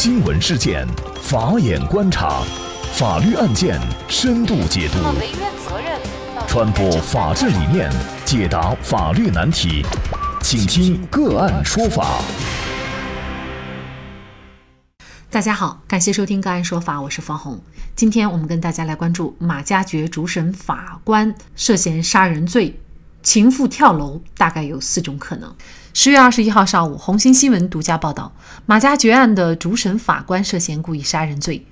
新闻事件，法眼观察，法律案件深度解读，传播法治理念，解答法律难题，请听个案说法。大家好，感谢收听个案说法，我是方红。今天我们跟大家来关注马加爵主审法官涉嫌杀人罪。情妇跳楼大概有四种可能。十月二十一号上午，红星新闻独家报道，马家爵案的主审法官涉嫌故意杀人罪。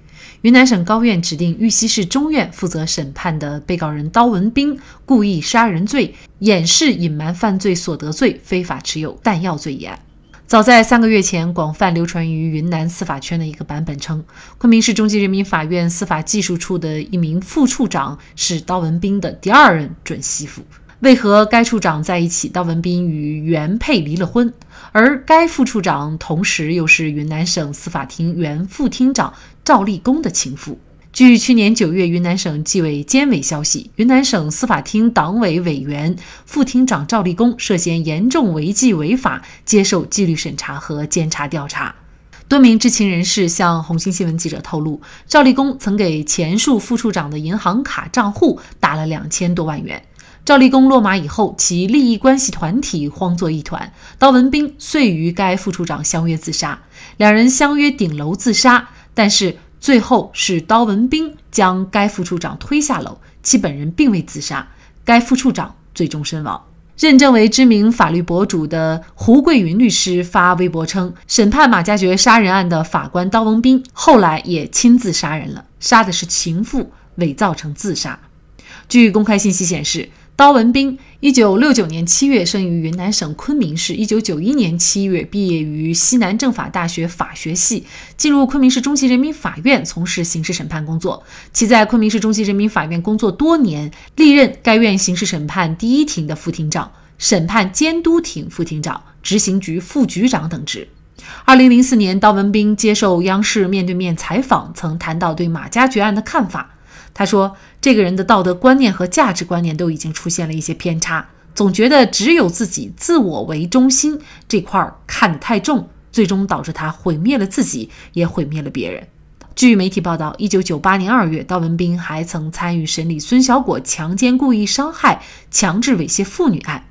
云南省高院指定玉溪市中院负责审判的被告人刀文斌故意杀人罪、掩饰隐瞒犯罪所得罪、非法持有弹药罪一案。早在三个月前，广泛流传于云南司法圈的一个版本称，昆明市中级人民法院司法技术处的一名副处长是刀文斌的第二任准媳妇。为何该处长在一起？刀文斌与原配离了婚，而该副处长同时又是云南省司法厅原副厅长赵立功的情妇。据去年九月云南省纪委监委消息，云南省司法厅党委委员、副厅长赵立功涉嫌严重违纪违法，接受纪律审查和监察调查。多名知情人士向红星新闻记者透露，赵立功曾给前述副处长的银行卡账户打了两千多万元。赵立功落马以后，其利益关系团体慌作一团。刀文斌遂与该副处长相约自杀，两人相约顶楼自杀，但是最后是刀文斌将该副处长推下楼，其本人并未自杀，该副处长最终身亡。认证为知名法律博主的胡桂云律师发微博称，审判马加爵杀人案的法官刀文斌后来也亲自杀人了，杀的是情妇，伪造成自杀。据公开信息显示。刀文斌，一九六九年七月生于云南省昆明市，一九九一年七月毕业于西南政法大学法学系，进入昆明市中级人民法院从事刑事审判工作。其在昆明市中级人民法院工作多年，历任该院刑事审判第一庭的副庭长、审判监督庭副庭长、执行局副局长等职。二零零四年，刀文斌接受央视面对面采访，曾谈到对马加爵案的看法。他说：“这个人的道德观念和价值观念都已经出现了一些偏差，总觉得只有自己自我为中心这块儿看得太重，最终导致他毁灭了自己，也毁灭了别人。”据媒体报道，一九九八年二月，道文斌还曾参与审理孙小果强奸、故意伤害、强制猥亵妇女案。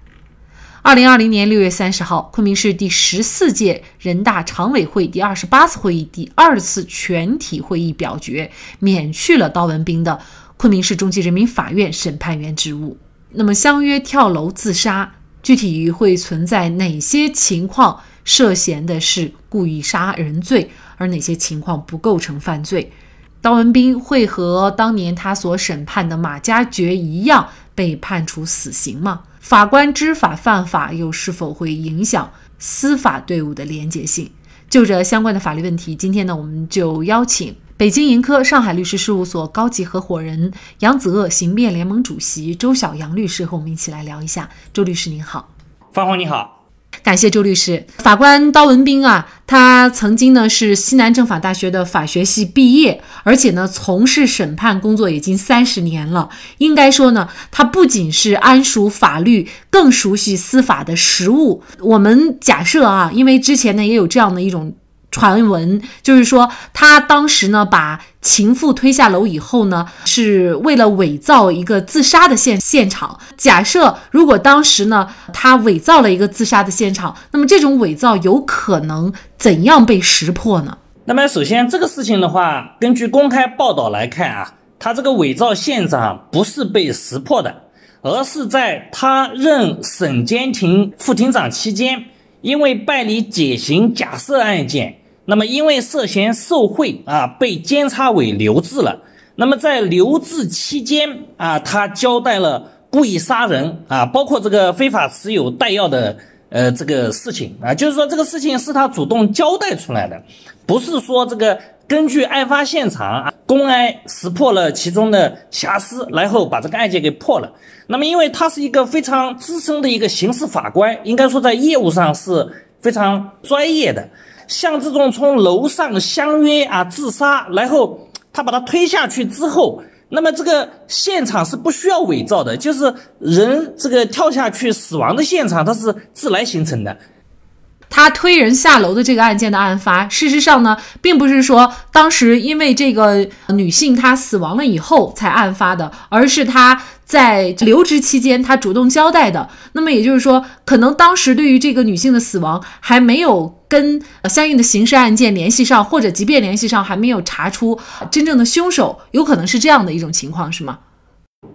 二零二零年六月三十号，昆明市第十四届人大常委会第二十八次会议第二次全体会议表决，免去了刀文斌的昆明市中级人民法院审判员职务。那么，相约跳楼自杀，具体会存在哪些情况涉嫌的是故意杀人罪，而哪些情况不构成犯罪？刀文斌会和当年他所审判的马加爵一样被判处死刑吗？法官知法犯法，又是否会影响司法队伍的廉洁性？就着相关的法律问题，今天呢，我们就邀请北京盈科上海律师事务所高级合伙人、杨子鳄刑辩联盟主席周晓阳律师和我们一起来聊一下。周律师您好，方红你好。感谢周律师。法官刀文斌啊，他曾经呢是西南政法大学的法学系毕业，而且呢从事审判工作已经三十年了。应该说呢，他不仅是谙熟法律，更熟悉司法的实务。我们假设啊，因为之前呢也有这样的一种。传闻就是说，他当时呢把情妇推下楼以后呢，是为了伪造一个自杀的现现场。假设如果当时呢他伪造了一个自杀的现场，那么这种伪造有可能怎样被识破呢？那么首先这个事情的话，根据公开报道来看啊，他这个伪造现场不是被识破的，而是在他任省监庭副庭长期间，因为办理减刑假设案件。那么，因为涉嫌受贿啊，被监察委留置了。那么在留置期间啊，他交代了故意杀人啊，包括这个非法持有弹药的呃这个事情啊，就是说这个事情是他主动交代出来的，不是说这个根据案发现场啊，公安识破了其中的瑕疵，然后把这个案件给破了。那么，因为他是一个非常资深的一个刑事法官，应该说在业务上是非常专业的。像这种从楼上相约啊自杀，然后他把他推下去之后，那么这个现场是不需要伪造的，就是人这个跳下去死亡的现场，它是自然形成的。他推人下楼的这个案件的案发，事实上呢，并不是说当时因为这个女性她死亡了以后才案发的，而是他在留职期间他主动交代的。那么也就是说，可能当时对于这个女性的死亡还没有跟相应的刑事案件联系上，或者即便联系上，还没有查出真正的凶手，有可能是这样的一种情况，是吗？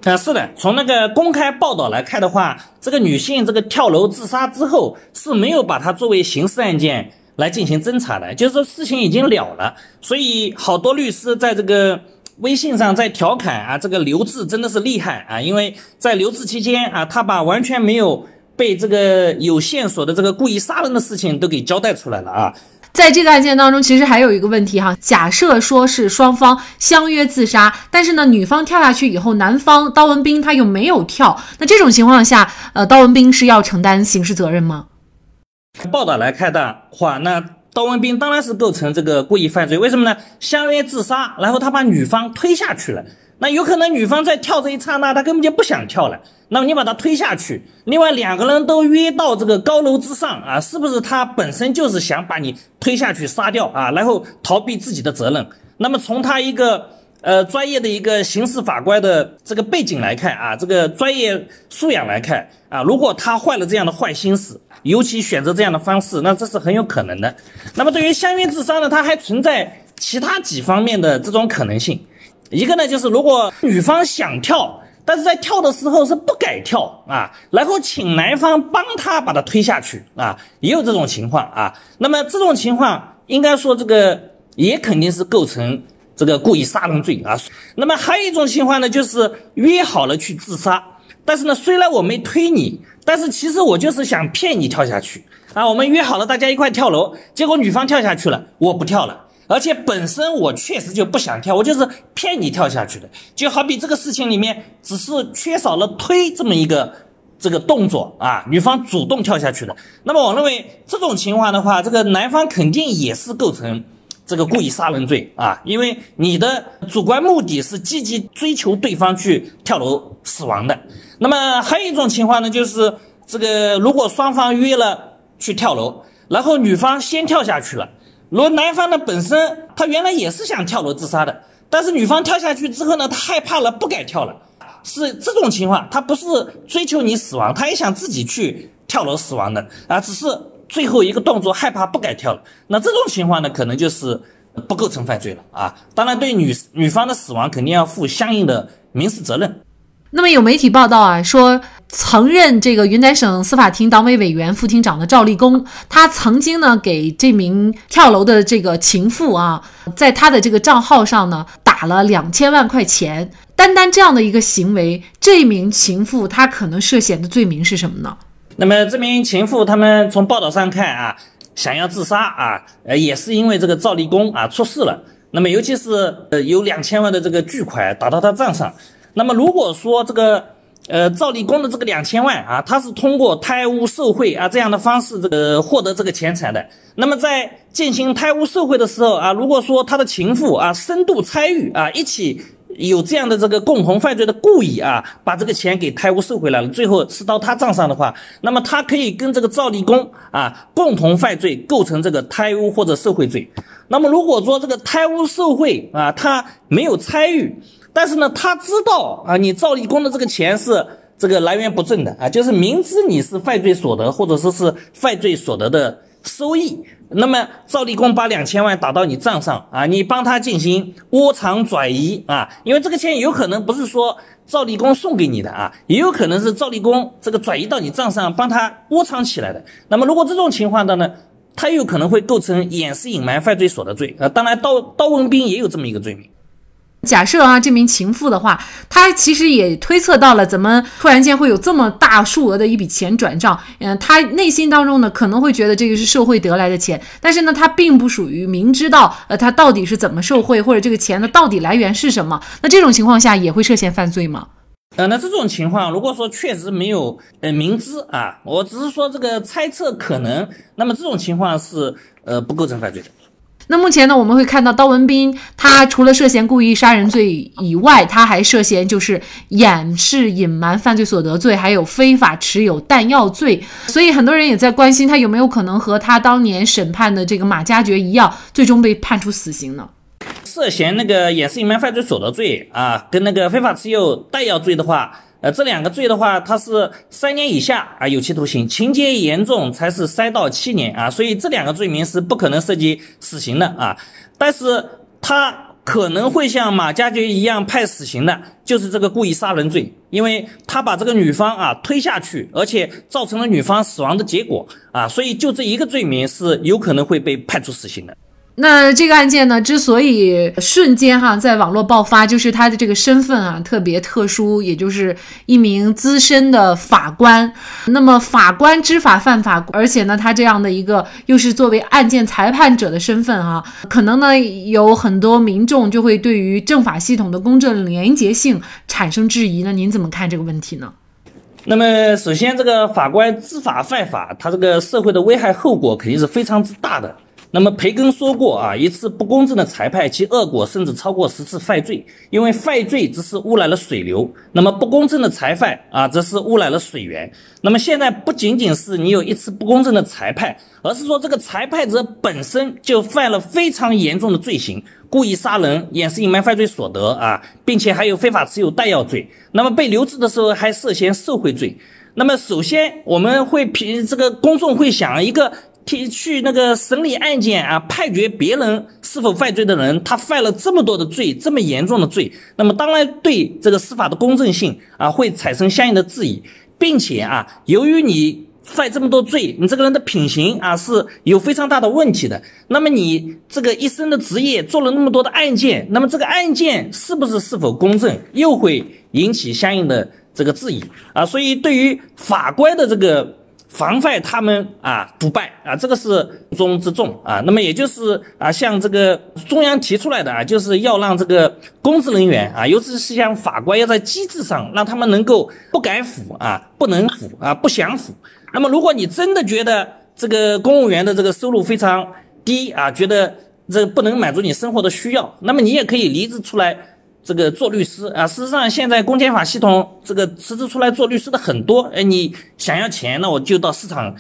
啊，是的，从那个公开报道来看的话，这个女性这个跳楼自杀之后是没有把它作为刑事案件来进行侦查的，就是说事情已经了了，所以好多律师在这个微信上在调侃啊，这个刘志真的是厉害啊，因为在留置期间啊，他把完全没有被这个有线索的这个故意杀人的事情都给交代出来了啊。在这个案件当中，其实还有一个问题哈。假设说是双方相约自杀，但是呢，女方跳下去以后，男方刀文斌他又没有跳，那这种情况下，呃，刀文斌是要承担刑事责任吗？报道来看的话，那刀文斌当然是构成这个故意犯罪。为什么呢？相约自杀，然后他把女方推下去了。那有可能女方在跳这一刹那，她根本就不想跳了。那么你把她推下去，另外两个人都约到这个高楼之上啊，是不是他本身就是想把你推下去杀掉啊，然后逃避自己的责任？那么从他一个呃专业的一个刑事法官的这个背景来看啊，这个专业素养来看啊，如果他坏了这样的坏心思，尤其选择这样的方式，那这是很有可能的。那么对于相约自杀呢，他还存在其他几方面的这种可能性。一个呢，就是如果女方想跳，但是在跳的时候是不敢跳啊，然后请男方帮她把她推下去啊，也有这种情况啊。那么这种情况应该说这个也肯定是构成这个故意杀人罪啊。那么还有一种情况呢，就是约好了去自杀，但是呢，虽然我没推你，但是其实我就是想骗你跳下去啊。我们约好了大家一块跳楼，结果女方跳下去了，我不跳了。而且本身我确实就不想跳，我就是骗你跳下去的，就好比这个事情里面只是缺少了推这么一个这个动作啊，女方主动跳下去的。那么我认为这种情况的话，这个男方肯定也是构成这个故意杀人罪啊，因为你的主观目的是积极追求对方去跳楼死亡的。那么还有一种情况呢，就是这个如果双方约了去跳楼，然后女方先跳下去了。如男方呢本身他原来也是想跳楼自杀的，但是女方跳下去之后呢，他害怕了，不敢跳了，是这种情况，他不是追求你死亡，他也想自己去跳楼死亡的啊，只是最后一个动作害怕不敢跳了，那这种情况呢，可能就是不构成犯罪了啊。当然，对女女方的死亡肯定要负相应的民事责任。那么有媒体报道啊，说曾任这个云南省司法厅党委委员、副厅长的赵立功，他曾经呢给这名跳楼的这个情妇啊，在他的这个账号上呢打了两千万块钱。单单这样的一个行为，这名情妇她可能涉嫌的罪名是什么呢？那么这名情妇，他们从报道上看啊，想要自杀啊，呃，也是因为这个赵立功啊出事了。那么尤其是呃有两千万的这个巨款打到他账上。那么如果说这个呃赵立功的这个两千万啊，他是通过贪污受贿啊这样的方式这个获得这个钱财的，那么在进行贪污受贿的时候啊，如果说他的情妇啊深度参与啊，一起有这样的这个共同犯罪的故意啊，把这个钱给贪污受回来了，最后是到他账上的话，那么他可以跟这个赵立功啊共同犯罪，构成这个贪污或者受贿罪。那么如果说这个贪污受贿啊，他没有参与。但是呢，他知道啊，你赵立功的这个钱是这个来源不正的啊，就是明知你是犯罪所得，或者说是犯罪所得的收益，那么赵立功把两千万打到你账上啊，你帮他进行窝藏转移啊，因为这个钱有可能不是说赵立功送给你的啊，也有可能是赵立功这个转移到你账上帮他窝藏起来的。那么如果这种情况的呢，他有可能会构成掩饰隐瞒犯罪所得罪啊。当然，刀刀文斌也有这么一个罪名。假设啊，这名情妇的话，她其实也推测到了，怎么突然间会有这么大数额的一笔钱转账？嗯，她内心当中呢，可能会觉得这个是受贿得来的钱，但是呢，她并不属于明知道，呃，她到底是怎么受贿，或者这个钱的到底来源是什么？那这种情况下也会涉嫌犯罪吗？呃，那这种情况，如果说确实没有呃明知啊，我只是说这个猜测可能，那么这种情况是呃不构成犯罪的。那目前呢，我们会看到刀文斌，他除了涉嫌故意杀人罪以外，他还涉嫌就是掩饰、隐瞒犯罪所得罪，还有非法持有弹药罪。所以很多人也在关心他有没有可能和他当年审判的这个马加爵一样，最终被判处死刑呢？涉嫌那个掩饰、隐瞒犯罪所得罪啊，跟那个非法持有弹药罪的话。呃，这两个罪的话，它是三年以下啊有期徒刑，情节严重才是三到七年啊，所以这两个罪名是不可能涉及死刑的啊。但是他可能会像马加爵一样判死刑的，就是这个故意杀人罪，因为他把这个女方啊推下去，而且造成了女方死亡的结果啊，所以就这一个罪名是有可能会被判处死刑的。那这个案件呢，之所以瞬间哈在网络爆发，就是他的这个身份啊特别特殊，也就是一名资深的法官。那么法官知法犯法，而且呢，他这样的一个又是作为案件裁判者的身份啊，可能呢有很多民众就会对于政法系统的公正廉洁性产生质疑。那您怎么看这个问题呢？那么首先，这个法官知法犯法，他这个社会的危害后果肯定是非常之大的。那么培根说过啊，一次不公正的裁判，其恶果甚至超过十次犯罪，因为犯罪只是污染了水流，那么不公正的裁判啊，则是污染了水源。那么现在不仅仅是你有一次不公正的裁判，而是说这个裁判者本身就犯了非常严重的罪行，故意杀人、掩饰隐瞒犯罪所得啊，并且还有非法持有弹药罪。那么被留置的时候还涉嫌受贿罪。那么首先我们会评这个公众会想一个。去那个审理案件啊，判决别人是否犯罪的人，他犯了这么多的罪，这么严重的罪，那么当然对这个司法的公正性啊会产生相应的质疑，并且啊，由于你犯这么多罪，你这个人的品行啊是有非常大的问题的，那么你这个一生的职业做了那么多的案件，那么这个案件是不是是否公正，又会引起相应的这个质疑啊，所以对于法官的这个。防范他们啊不败啊，这个是重中之重啊。那么也就是啊，像这个中央提出来的啊，就是要让这个公职人员啊，尤其是像法官，要在机制上让他们能够不敢腐啊，不能腐啊，不想腐。那么如果你真的觉得这个公务员的这个收入非常低啊，觉得这不能满足你生活的需要，那么你也可以离职出来。这个做律师啊，事实上现在公检法系统这个辞职出来做律师的很多。哎，你想要钱，那我就到市场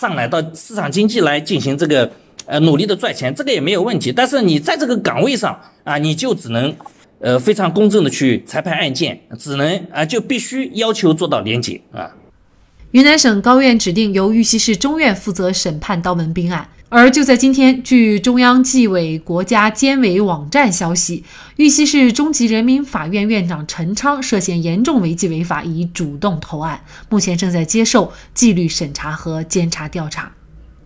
上来，到市场经济来进行这个呃努力的赚钱，这个也没有问题。但是你在这个岗位上啊，你就只能呃非常公正的去裁判案件，只能啊就必须要求做到廉洁啊。云南省高院指定由玉溪市中院负责审判刀文斌案。而就在今天，据中央纪委国家监委网站消息，玉溪市中级人民法院院长陈昌涉嫌严重违纪违法，已主动投案，目前正在接受纪律审查和监察调查。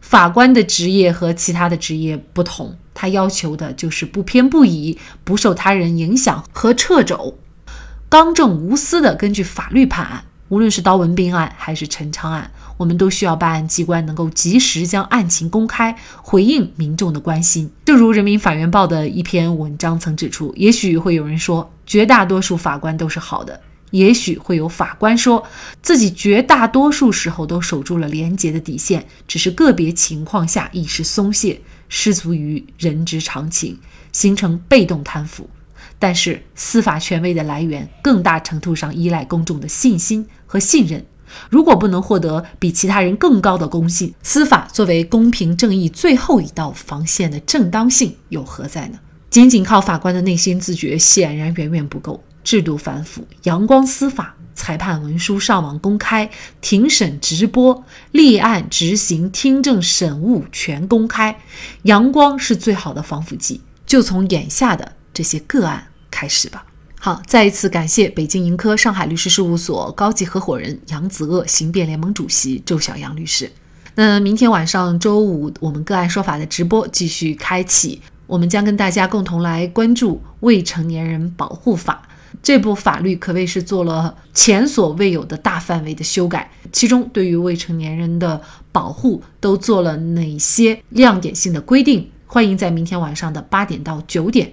法官的职业和其他的职业不同，他要求的就是不偏不倚、不受他人影响和掣肘，刚正无私地根据法律判案。无论是刀文斌案还是陈昌案，我们都需要办案机关能够及时将案情公开，回应民众的关心。正如人民法院报的一篇文章曾指出，也许会有人说，绝大多数法官都是好的；也许会有法官说自己绝大多数时候都守住了廉洁的底线，只是个别情况下一时松懈，失足于人之常情，形成被动贪腐。但是，司法权威的来源更大程度上依赖公众的信心和信任。如果不能获得比其他人更高的公信，司法作为公平正义最后一道防线的正当性又何在呢？仅仅靠法官的内心自觉，显然远远不够。制度反腐、阳光司法、裁判文书上网公开、庭审直播、立案执行、听证审务全公开，阳光是最好的防腐剂。就从眼下的这些个案。开始吧。好，再一次感谢北京盈科上海律师事务所高级合伙人杨子鄂、刑辩联盟主席周小阳律师。那明天晚上周五，我们个案说法的直播继续开启，我们将跟大家共同来关注《未成年人保护法》这部法律，可谓是做了前所未有的大范围的修改。其中对于未成年人的保护都做了哪些亮点性的规定？欢迎在明天晚上的八点到九点。